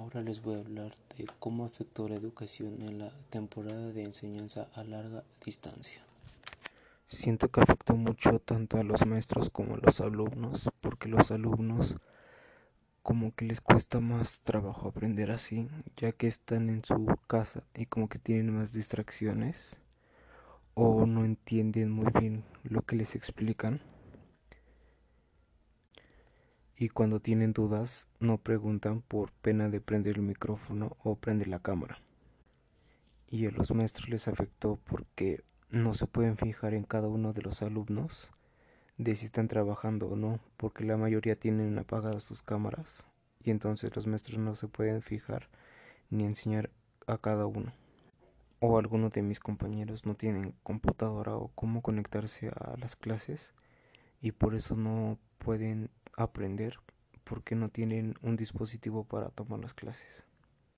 Ahora les voy a hablar de cómo afectó la educación en la temporada de enseñanza a larga distancia. Siento que afectó mucho tanto a los maestros como a los alumnos, porque los alumnos como que les cuesta más trabajo aprender así, ya que están en su casa y como que tienen más distracciones o no entienden muy bien lo que les explican y cuando tienen dudas no preguntan por pena de prender el micrófono o prender la cámara. Y a los maestros les afectó porque no se pueden fijar en cada uno de los alumnos de si están trabajando o no, porque la mayoría tienen apagadas sus cámaras y entonces los maestros no se pueden fijar ni enseñar a cada uno. O algunos de mis compañeros no tienen computadora o cómo conectarse a las clases y por eso no pueden aprender porque no tienen un dispositivo para tomar las clases.